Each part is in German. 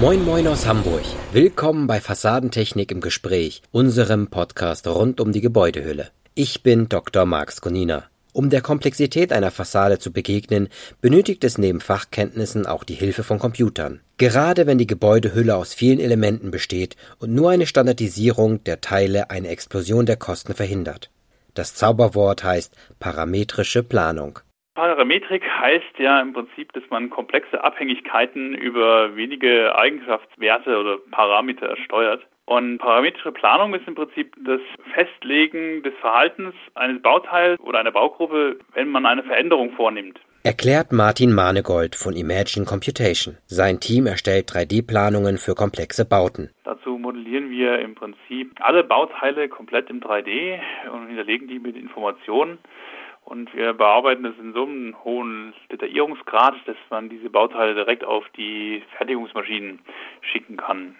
Moin Moin aus Hamburg. Willkommen bei Fassadentechnik im Gespräch, unserem Podcast rund um die Gebäudehülle. Ich bin Dr. Marx Konina. Um der Komplexität einer Fassade zu begegnen, benötigt es neben Fachkenntnissen auch die Hilfe von Computern. Gerade wenn die Gebäudehülle aus vielen Elementen besteht und nur eine Standardisierung der Teile eine Explosion der Kosten verhindert. Das Zauberwort heißt parametrische Planung. Parametrik heißt ja im Prinzip, dass man komplexe Abhängigkeiten über wenige Eigenschaftswerte oder Parameter steuert. Und parametrische Planung ist im Prinzip das Festlegen des Verhaltens eines Bauteils oder einer Baugruppe, wenn man eine Veränderung vornimmt. Erklärt Martin Manegold von Imagine Computation. Sein Team erstellt 3D-Planungen für komplexe Bauten. Dazu modellieren wir im Prinzip alle Bauteile komplett im 3D und hinterlegen die mit Informationen und wir bearbeiten es in so einem hohen Detaillierungsgrad, dass man diese Bauteile direkt auf die Fertigungsmaschinen schicken kann.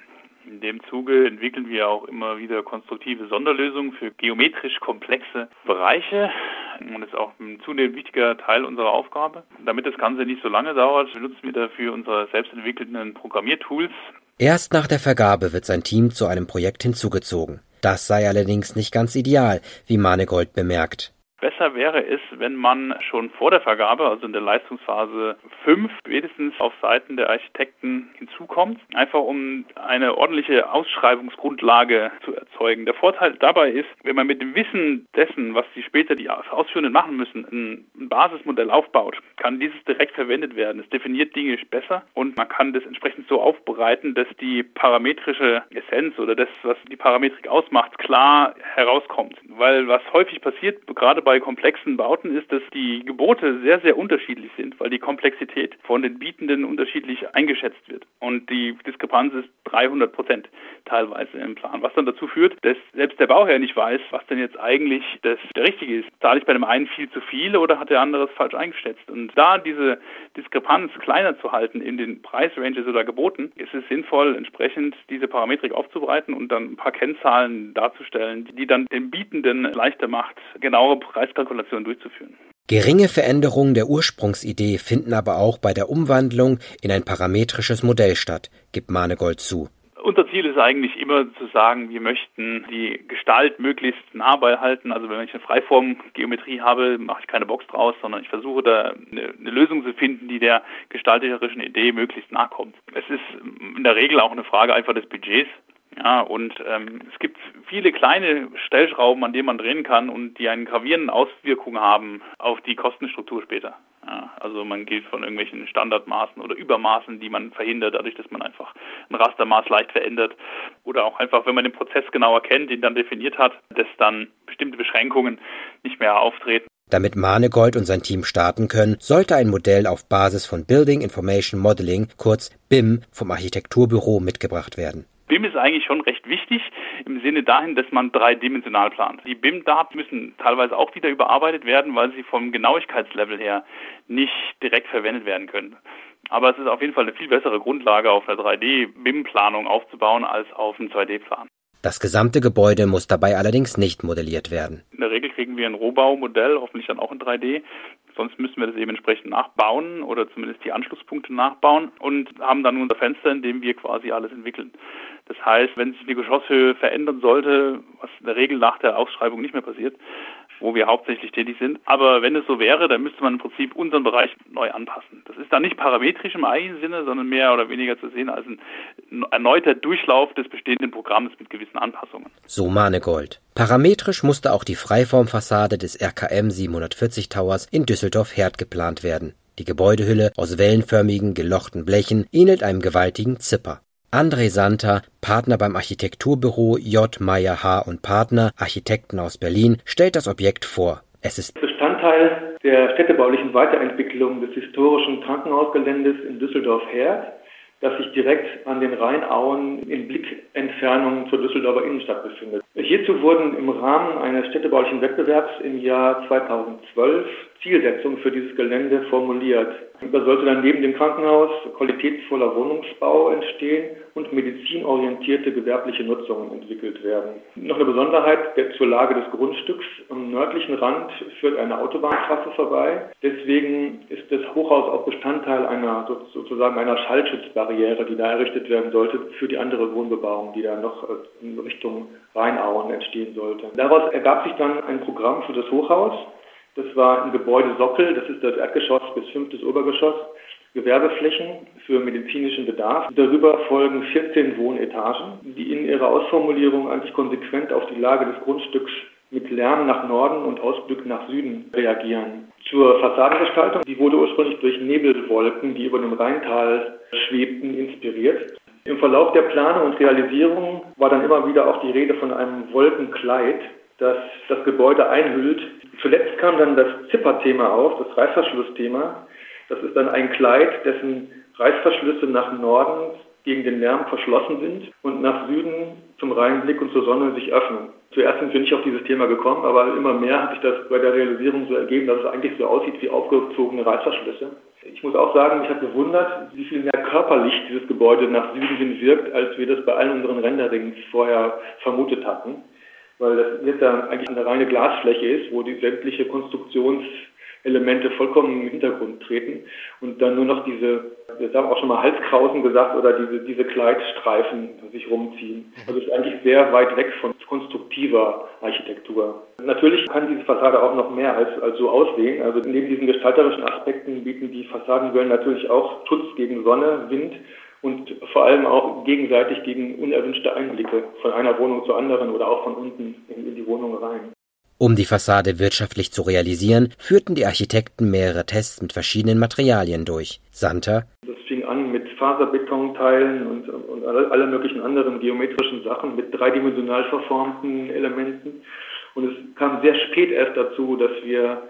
In dem Zuge entwickeln wir auch immer wieder konstruktive Sonderlösungen für geometrisch komplexe Bereiche. Und das ist auch ein zunehmend wichtiger Teil unserer Aufgabe. Damit das Ganze nicht so lange dauert, benutzen wir dafür unsere selbstentwickelten Programmiertools. Erst nach der Vergabe wird sein Team zu einem Projekt hinzugezogen. Das sei allerdings nicht ganz ideal, wie Manegold bemerkt. Besser wäre es, wenn man schon vor der Vergabe, also in der Leistungsphase 5, spätestens auf Seiten der Architekten hinzukommt, einfach um eine ordentliche Ausschreibungsgrundlage zu erzeugen. Der Vorteil dabei ist, wenn man mit dem Wissen dessen, was die später die Ausführenden machen müssen, ein Basismodell aufbaut, kann dieses direkt verwendet werden. Es definiert Dinge besser und man kann das entsprechend so aufbereiten, dass die parametrische Essenz oder das, was die Parametrik ausmacht, klar herauskommt. Weil was häufig passiert, gerade bei bei komplexen Bauten ist, dass die Gebote sehr, sehr unterschiedlich sind, weil die Komplexität von den Bietenden unterschiedlich eingeschätzt wird. Und die Diskrepanz ist 300 Prozent teilweise im Plan, was dann dazu führt, dass selbst der Bauherr nicht weiß, was denn jetzt eigentlich das der richtige ist. Zahle ich bei dem einen viel zu viel oder hat der andere es falsch eingeschätzt? Und da diese Diskrepanz kleiner zu halten in den Preisranges oder Geboten, ist es sinnvoll, entsprechend diese Parametrik aufzubereiten und dann ein paar Kennzahlen darzustellen, die dann den Bietenden leichter macht, genauere Preise Preiskalkulationen durchzuführen. Geringe Veränderungen der Ursprungsidee finden aber auch bei der Umwandlung in ein parametrisches Modell statt, gibt Manegold zu. Unser Ziel ist eigentlich immer zu sagen, wir möchten die Gestalt möglichst nah beibehalten. Also wenn ich eine Freiformgeometrie habe, mache ich keine Box draus, sondern ich versuche da eine, eine, Lösung zu finden, die der gestalterischen Idee möglichst nahe kommt. Es ist in der Regel auch eine Frage einfach des Budgets. Ja, und ähm, es gibt viele kleine Stellschrauben, an denen man drehen kann und die einen gravierenden Auswirkungen haben auf die Kostenstruktur später. Ja, also man geht von irgendwelchen Standardmaßen oder Übermaßen, die man verhindert, dadurch, dass man einfach ein Rastermaß leicht verändert. Oder auch einfach, wenn man den Prozess genauer kennt, den dann definiert hat, dass dann bestimmte Beschränkungen nicht mehr auftreten. Damit Manegold und sein Team starten können, sollte ein Modell auf Basis von Building Information Modeling, kurz BIM, vom Architekturbüro mitgebracht werden. BIM ist eigentlich schon recht wichtig im Sinne dahin, dass man dreidimensional plant. Die BIM-Daten müssen teilweise auch wieder überarbeitet werden, weil sie vom Genauigkeitslevel her nicht direkt verwendet werden können. Aber es ist auf jeden Fall eine viel bessere Grundlage, auf einer 3D-BIM-Planung aufzubauen, als auf einem 2D-Plan. Das gesamte Gebäude muss dabei allerdings nicht modelliert werden. In der Regel kriegen wir ein Rohbaumodell, hoffentlich dann auch in 3D. Sonst müssen wir das eben entsprechend nachbauen oder zumindest die Anschlusspunkte nachbauen und haben dann unser Fenster, in dem wir quasi alles entwickeln. Das heißt, wenn sich die Geschosshöhe verändern sollte, was in der Regel nach der Ausschreibung nicht mehr passiert, wo wir hauptsächlich tätig sind. Aber wenn es so wäre, dann müsste man im Prinzip unseren Bereich neu anpassen. Das ist dann nicht parametrisch im eigenen Sinne, sondern mehr oder weniger zu sehen als ein erneuter Durchlauf des bestehenden Programms mit gewissen Anpassungen. So Manegold. Parametrisch musste auch die Freiformfassade des RKM 740 Towers in Düsseldorf-Herd geplant werden. Die Gebäudehülle aus wellenförmigen, gelochten Blechen ähnelt einem gewaltigen Zipper. André Santer, Partner beim Architekturbüro J. Meyer H. und Partner, Architekten aus Berlin, stellt das Objekt vor. Es ist Bestandteil der städtebaulichen Weiterentwicklung des historischen Krankenhausgeländes in Düsseldorf-Herd, das sich direkt an den Rheinauen in Blickentfernung zur Düsseldorfer Innenstadt befindet. Hierzu wurden im Rahmen eines städtebaulichen Wettbewerbs im Jahr 2012 Zielsetzungen für dieses Gelände formuliert. Da sollte dann neben dem Krankenhaus qualitätsvoller Wohnungsbau entstehen und medizinorientierte gewerbliche Nutzungen entwickelt werden. Noch eine Besonderheit zur Lage des Grundstücks. Am nördlichen Rand führt eine Autobahntrasse vorbei. Deswegen ist das Hochhaus auch Bestandteil einer sozusagen einer Schallschutzbarriere, die da errichtet werden sollte für die andere Wohnbebauung, die da noch äh, in Richtung Rheinauen entstehen sollte. Daraus ergab sich dann ein Programm für das Hochhaus. Das war ein Gebäude Sockel, das ist das Erdgeschoss bis fünftes Obergeschoss. Gewerbeflächen für medizinischen Bedarf. Darüber folgen 14 Wohnetagen, die in ihrer Ausformulierung eigentlich konsequent auf die Lage des Grundstücks mit Lärm nach Norden und Ausblick nach Süden reagieren. Zur Fassadengestaltung, die wurde ursprünglich durch Nebelwolken, die über dem Rheintal schwebten, inspiriert. Im Verlauf der Planung und Realisierung war dann immer wieder auch die Rede von einem Wolkenkleid, das das Gebäude einhüllt. Zuletzt kam dann das Zipperthema auf, das Reißverschlussthema. Das ist dann ein Kleid, dessen Reißverschlüsse nach Norden gegen den Lärm verschlossen sind und nach Süden zum Rheinblick und zur Sonne sich öffnen. Zuerst sind wir nicht auf dieses Thema gekommen, aber immer mehr hat sich das bei der Realisierung so ergeben, dass es eigentlich so aussieht wie aufgezogene Reißverschlüsse. Ich muss auch sagen, mich hat bewundert, wie viel mehr körperlich dieses Gebäude nach Süden hin wirkt, als wir das bei allen unseren Renderings vorher vermutet hatten. Weil das jetzt dann eigentlich eine reine Glasfläche ist, wo die sämtliche Konstruktions- Elemente vollkommen im Hintergrund treten und dann nur noch diese, wir haben auch schon mal Halskrausen gesagt, oder diese, diese Kleidstreifen sich rumziehen. Also es ist eigentlich sehr weit weg von konstruktiver Architektur. Natürlich kann diese Fassade auch noch mehr als, als so aussehen. Also neben diesen gestalterischen Aspekten bieten die Fassadenwellen natürlich auch Schutz gegen Sonne, Wind und vor allem auch gegenseitig gegen unerwünschte Einblicke von einer Wohnung zur anderen oder auch von unten in, in die Wohnung rein. Um die Fassade wirtschaftlich zu realisieren, führten die Architekten mehrere Tests mit verschiedenen Materialien durch. Santer. Das fing an mit Faserbetonteilen und, und alle, möglichen anderen geometrischen Sachen, mit dreidimensional verformten Elementen. Und es kam sehr spät erst dazu, dass wir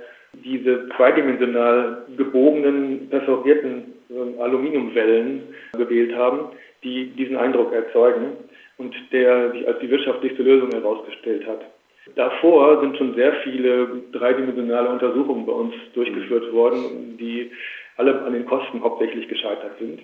diese zweidimensional gebogenen, perforierten Aluminiumwellen gewählt haben, die diesen Eindruck erzeugen und der sich als die wirtschaftlichste Lösung herausgestellt hat. Davor sind schon sehr viele dreidimensionale Untersuchungen bei uns durchgeführt worden, die alle an den Kosten hauptsächlich gescheitert sind.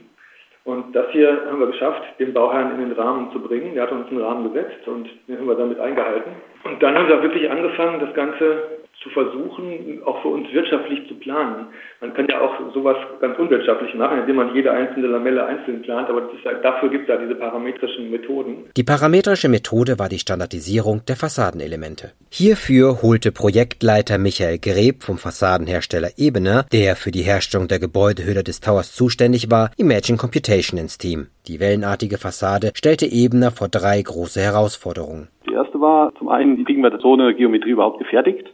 Und das hier haben wir geschafft, den Bauherrn in den Rahmen zu bringen. Der hat uns einen Rahmen gesetzt und den haben wir damit eingehalten. Und dann haben wir wirklich angefangen, das Ganze zu versuchen, auch für uns wirtschaftlich zu planen. Man kann ja auch sowas ganz unwirtschaftlich machen, indem man jede einzelne Lamelle einzeln plant, aber halt, dafür gibt es ja diese parametrischen Methoden. Die parametrische Methode war die Standardisierung der Fassadenelemente. Hierfür holte Projektleiter Michael Greb vom Fassadenhersteller Ebener, der für die Herstellung der Gebäudehülle des Towers zuständig war, Imagine Computation ins Team. Die wellenartige Fassade stellte Ebener vor drei große Herausforderungen. Die erste war zum einen, wie kriegen wir so eine Geometrie überhaupt gefertigt?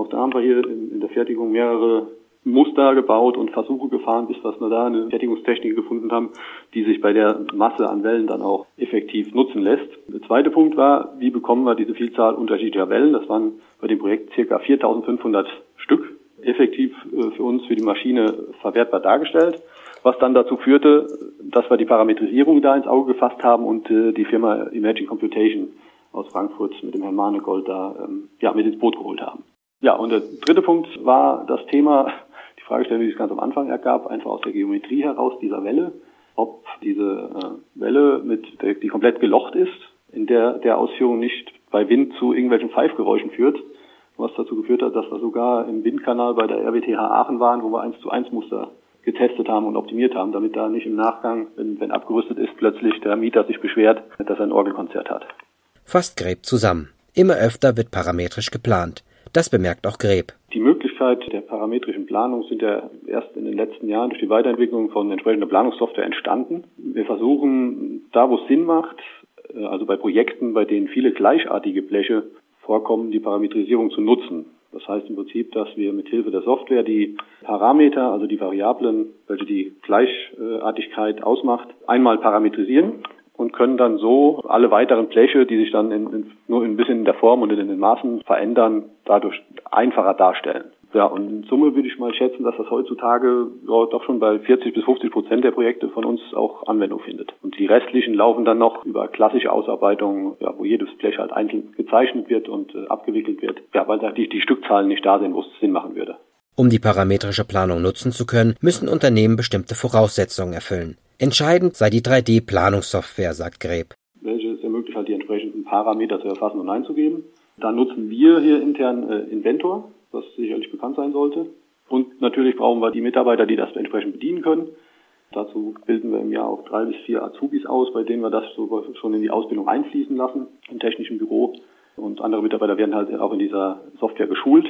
Auch da haben wir hier in, der Fertigung mehrere Muster gebaut und Versuche gefahren, bis wir da eine Fertigungstechnik gefunden haben, die sich bei der Masse an Wellen dann auch effektiv nutzen lässt. Der zweite Punkt war, wie bekommen wir diese Vielzahl unterschiedlicher Wellen? Das waren bei dem Projekt circa 4500 Stück effektiv äh, für uns, für die Maschine verwertbar dargestellt, was dann dazu führte, dass wir die Parametrisierung da ins Auge gefasst haben und äh, die Firma Imagine Computation aus Frankfurt mit dem Herrn Mahnegold da ähm, ja, mit ins Boot geholt haben. Ja, und der dritte Punkt war das Thema, die Fragestellung, die es ganz am Anfang ergab, einfach aus der Geometrie heraus dieser Welle, ob diese äh, Welle mit, die komplett gelocht ist, in der der Ausführung nicht bei Wind zu irgendwelchen Pfeifgeräuschen führt, was dazu geführt hat, dass wir sogar im Windkanal bei der RWTH Aachen waren, wo wir 1 zu 1 Muster getestet haben und optimiert haben, damit da nicht im Nachgang, wenn, wenn abgerüstet ist, plötzlich der Mieter sich beschwert, dass er ein Orgelkonzert hat. Fast gräbt zusammen. Immer öfter wird parametrisch geplant. Das bemerkt auch Greb. Die Möglichkeit der parametrischen Planung sind ja erst in den letzten Jahren durch die Weiterentwicklung von entsprechender Planungssoftware entstanden. Wir versuchen, da wo es Sinn macht, äh, also bei Projekten, bei denen viele gleichartige Bleche vorkommen, die Parametrisierung zu nutzen. Das heißt im Prinzip, dass wir mit Hilfe der Software die Parameter, also die Variablen, welche die Gleichartigkeit ausmacht, einmal parametrisieren und können dann so alle weiteren Bleche, die sich dann in, in, nur ein bisschen in der Form und in den Maßen verändern, dadurch einfacher darstellen. Ja, und in Summe würde ich mal schätzen, dass das heutzutage ja, doch schon bei 40 bis 50 Prozent der Projekte von uns auch Anwendung findet. Und die restlichen laufen dann noch über klassische Ausarbeitungen, ja, wo jedes Blech halt einzeln gezeichnet wird und äh, abgewickelt wird, ja, weil da die, die Stückzahlen nicht da sind, wo es Sinn machen würde. Um die parametrische Planung nutzen zu können, müssen Unternehmen bestimmte Voraussetzungen erfüllen. Entscheidend sei die 3D-Planungssoftware, sagt Greb. Welche es ermöglicht, halt die entsprechenden Parameter zu erfassen und einzugeben. Dann nutzen wir hier intern äh, Inventor, was sicherlich bekannt sein sollte. Und natürlich brauchen wir die Mitarbeiter, die das entsprechend bedienen können. Dazu bilden wir im Jahr auch drei bis vier Azubis aus, bei denen wir das so schon in die Ausbildung einfließen lassen im technischen Büro. Und andere Mitarbeiter werden halt auch in dieser Software geschult.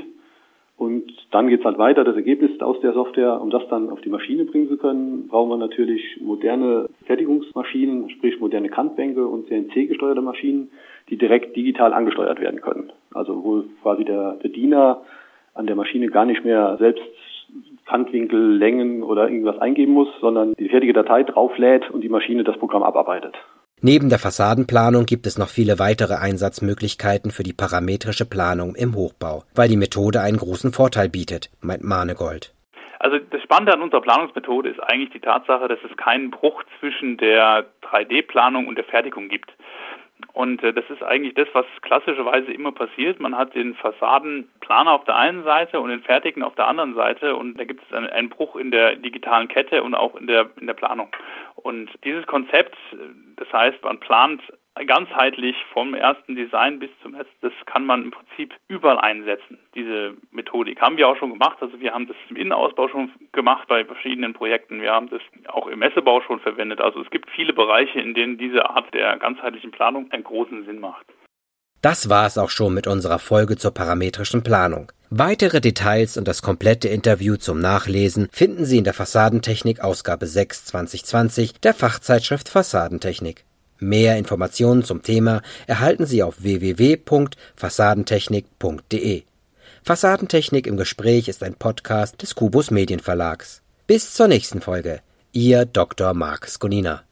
Dann geht's halt weiter. Das Ergebnis aus der Software, um das dann auf die Maschine bringen zu können, brauchen wir natürlich moderne Fertigungsmaschinen, sprich moderne Kantbänke und CNC-gesteuerte Maschinen, die direkt digital angesteuert werden können. Also wo quasi der, der Diener an der Maschine gar nicht mehr selbst Kantwinkel, Längen oder irgendwas eingeben muss, sondern die fertige Datei drauflädt und die Maschine das Programm abarbeitet. Neben der Fassadenplanung gibt es noch viele weitere Einsatzmöglichkeiten für die parametrische Planung im Hochbau, weil die Methode einen großen Vorteil bietet, meint Manegold. Also das Spannende an unserer Planungsmethode ist eigentlich die Tatsache, dass es keinen Bruch zwischen der 3D-Planung und der Fertigung gibt. Und äh, das ist eigentlich das, was klassischerweise immer passiert. Man hat den Fassadenplaner auf der einen Seite und den Fertigen auf der anderen Seite und da gibt es einen, Bruch in der digitalen Kette und auch in der, in der Planung. Und dieses Konzept, das heißt, man plant ganzheitlich vom ersten Design bis zum letzten, das kann man im Prinzip überall einsetzen. Diese Methodik haben wir auch schon gemacht. Also wir haben das im Innenausbau schon gemacht bei verschiedenen Projekten. Wir haben das auch im Messebau schon verwendet. Also es gibt viele Bereiche, in denen diese Art der ganzheitlichen Planung einen großen Sinn macht. Das war es auch schon mit unserer Folge zur parametrischen Planung. Weitere Details und das komplette Interview zum Nachlesen finden Sie in der Fassadentechnik Ausgabe 6 2020 der Fachzeitschrift Fassadentechnik. Mehr Informationen zum Thema erhalten Sie auf www.fassadentechnik.de. Fassadentechnik im Gespräch ist ein Podcast des Kubus Medienverlags. Bis zur nächsten Folge. Ihr Dr. Marc Skonina.